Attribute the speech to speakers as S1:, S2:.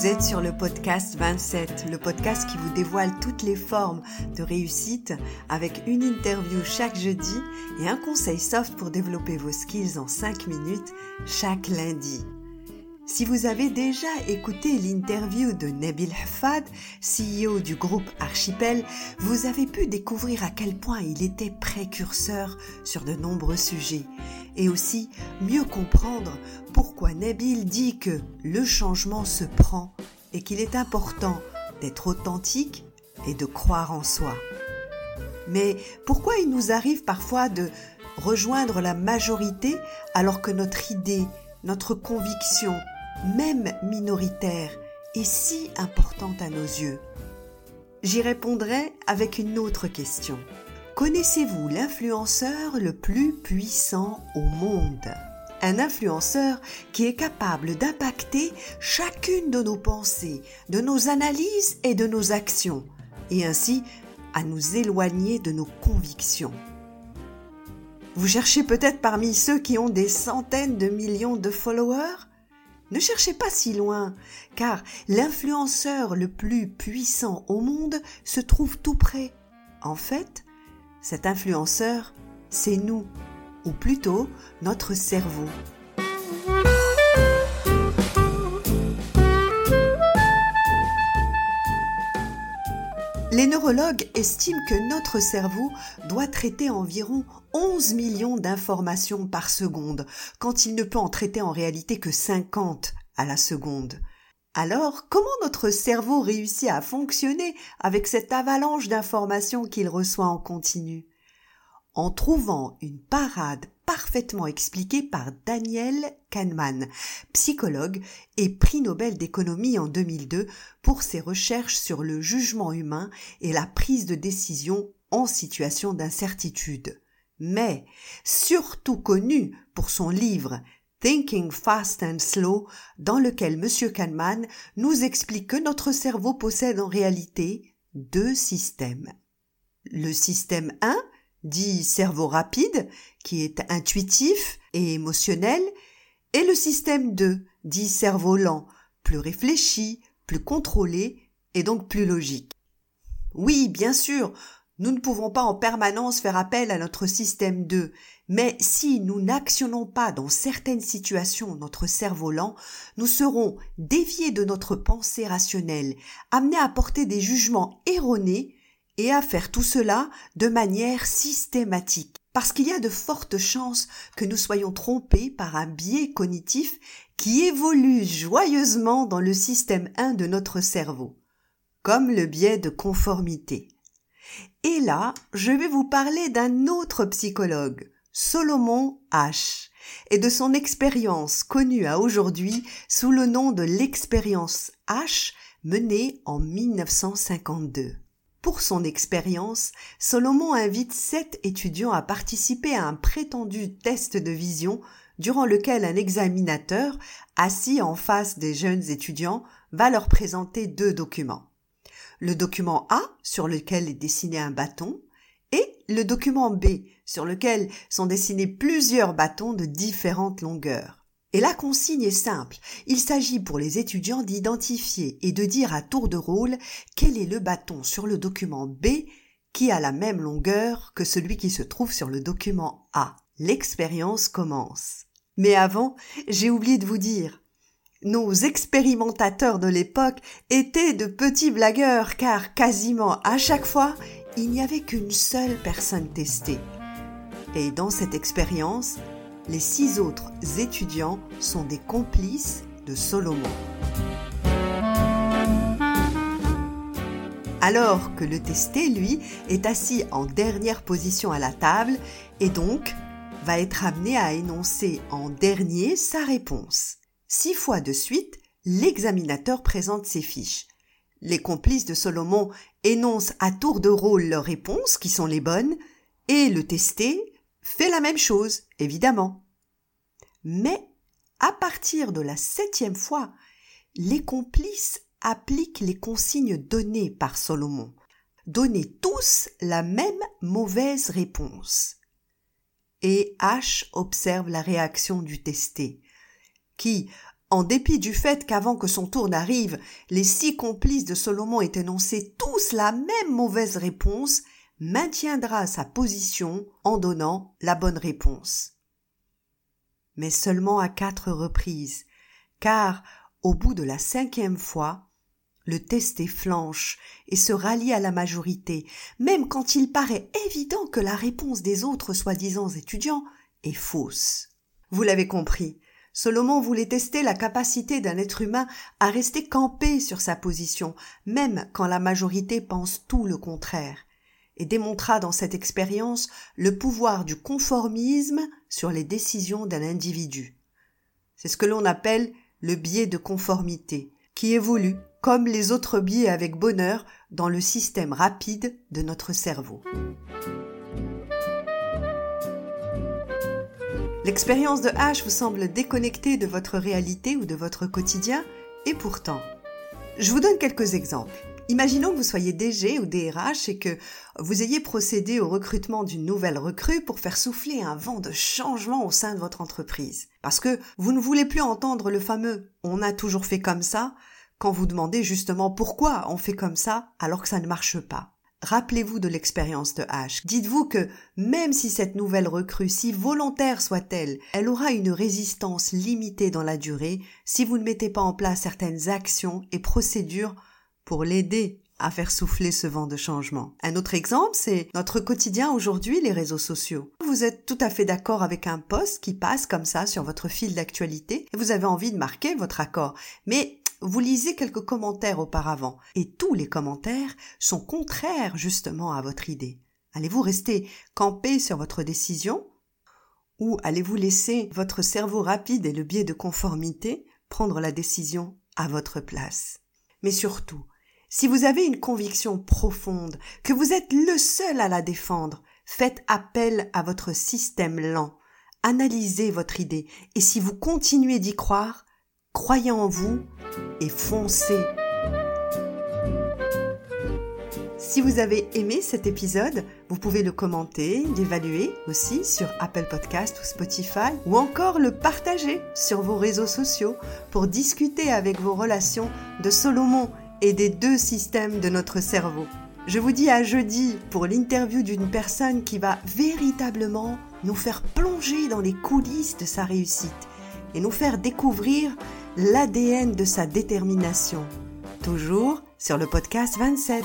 S1: Vous êtes sur le podcast 27, le podcast qui vous dévoile toutes les formes de réussite avec une interview chaque jeudi et un conseil soft pour développer vos skills en 5 minutes chaque lundi. Si vous avez déjà écouté l'interview de Nabil Hafad, CEO du groupe Archipel, vous avez pu découvrir à quel point il était précurseur sur de nombreux sujets et aussi mieux comprendre pourquoi Nabil dit que le changement se prend et qu'il est important d'être authentique et de croire en soi. Mais pourquoi il nous arrive parfois de rejoindre la majorité alors que notre idée, notre conviction, même minoritaire, est si importante à nos yeux J'y répondrai avec une autre question. Connaissez-vous l'influenceur le plus puissant au monde? Un influenceur qui est capable d'impacter chacune de nos pensées, de nos analyses et de nos actions, et ainsi à nous éloigner de nos convictions. Vous cherchez peut-être parmi ceux qui ont des centaines de millions de followers? Ne cherchez pas si loin, car l'influenceur le plus puissant au monde se trouve tout près. En fait, cet influenceur, c'est nous, ou plutôt notre cerveau. Les neurologues estiment que notre cerveau doit traiter environ 11 millions d'informations par seconde, quand il ne peut en traiter en réalité que 50 à la seconde. Alors, comment notre cerveau réussit à fonctionner avec cette avalanche d'informations qu'il reçoit en continu? En trouvant une parade parfaitement expliquée par Daniel Kahneman, psychologue et prix Nobel d'économie en 2002 pour ses recherches sur le jugement humain et la prise de décision en situation d'incertitude. Mais, surtout connu pour son livre Thinking Fast and Slow, dans lequel M. Kahneman nous explique que notre cerveau possède en réalité deux systèmes. Le système 1, dit cerveau rapide, qui est intuitif et émotionnel, et le système 2, dit cerveau lent, plus réfléchi, plus contrôlé et donc plus logique. Oui, bien sûr, nous ne pouvons pas en permanence faire appel à notre système 2, mais si nous n'actionnons pas dans certaines situations notre cerveau lent, nous serons déviés de notre pensée rationnelle, amenés à porter des jugements erronés et à faire tout cela de manière systématique. Parce qu'il y a de fortes chances que nous soyons trompés par un biais cognitif qui évolue joyeusement dans le système 1 de notre cerveau, comme le biais de conformité. Et là, je vais vous parler d'un autre psychologue, Solomon H, et de son expérience connue à aujourd'hui sous le nom de l'expérience H menée en 1952. Pour son expérience, Solomon invite sept étudiants à participer à un prétendu test de vision durant lequel un examinateur, assis en face des jeunes étudiants, va leur présenter deux documents le document A sur lequel est dessiné un bâton et le document B sur lequel sont dessinés plusieurs bâtons de différentes longueurs. Et la consigne est simple. Il s'agit pour les étudiants d'identifier et de dire à tour de rôle quel est le bâton sur le document B qui a la même longueur que celui qui se trouve sur le document A. L'expérience commence. Mais avant, j'ai oublié de vous dire, nos expérimentateurs de l'époque étaient de petits blagueurs car quasiment à chaque fois, il n'y avait qu'une seule personne testée. Et dans cette expérience, les six autres étudiants sont des complices de Solomon. Alors que le testé, lui, est assis en dernière position à la table et donc va être amené à énoncer en dernier sa réponse. Six fois de suite, l'examinateur présente ses fiches. Les complices de Solomon énoncent à tour de rôle leurs réponses, qui sont les bonnes, et le testé fait la même chose, évidemment. Mais, à partir de la septième fois, les complices appliquent les consignes données par Solomon. donnez tous la même mauvaise réponse. Et H observe la réaction du testé, qui, en dépit du fait qu'avant que son tour n'arrive, les six complices de Solomon aient énoncé tous la même mauvaise réponse, maintiendra sa position en donnant la bonne réponse. Mais seulement à quatre reprises, car au bout de la cinquième fois, le testé flanche et se rallie à la majorité, même quand il paraît évident que la réponse des autres soi-disant étudiants est fausse. Vous l'avez compris, Solomon voulait tester la capacité d'un être humain à rester campé sur sa position, même quand la majorité pense tout le contraire, et démontra dans cette expérience le pouvoir du conformisme sur les décisions d'un individu. C'est ce que l'on appelle le biais de conformité, qui évolue comme les autres biais avec bonheur dans le système rapide de notre cerveau. L'expérience de H vous semble déconnectée de votre réalité ou de votre quotidien, et pourtant. Je vous donne quelques exemples. Imaginons que vous soyez DG ou DRH et que vous ayez procédé au recrutement d'une nouvelle recrue pour faire souffler un vent de changement au sein de votre entreprise. Parce que vous ne voulez plus entendre le fameux on a toujours fait comme ça quand vous demandez justement pourquoi on fait comme ça alors que ça ne marche pas. Rappelez-vous de l'expérience de H. Dites-vous que même si cette nouvelle recrue, si volontaire soit-elle, elle aura une résistance limitée dans la durée si vous ne mettez pas en place certaines actions et procédures pour l'aider à faire souffler ce vent de changement. Un autre exemple, c'est notre quotidien aujourd'hui, les réseaux sociaux. Vous êtes tout à fait d'accord avec un post qui passe comme ça sur votre fil d'actualité et vous avez envie de marquer votre accord. Mais vous lisez quelques commentaires auparavant et tous les commentaires sont contraires justement à votre idée. Allez-vous rester campé sur votre décision ou allez-vous laisser votre cerveau rapide et le biais de conformité prendre la décision à votre place? Mais surtout, si vous avez une conviction profonde, que vous êtes le seul à la défendre, faites appel à votre système lent. Analysez votre idée et si vous continuez d'y croire, croyez en vous et foncez. Si vous avez aimé cet épisode, vous pouvez le commenter, l'évaluer aussi sur Apple Podcast ou Spotify ou encore le partager sur vos réseaux sociaux pour discuter avec vos relations de Solomon et des deux systèmes de notre cerveau. Je vous dis à jeudi pour l'interview d'une personne qui va véritablement nous faire plonger dans les coulisses de sa réussite et nous faire découvrir l'ADN de sa détermination. Toujours sur le podcast 27.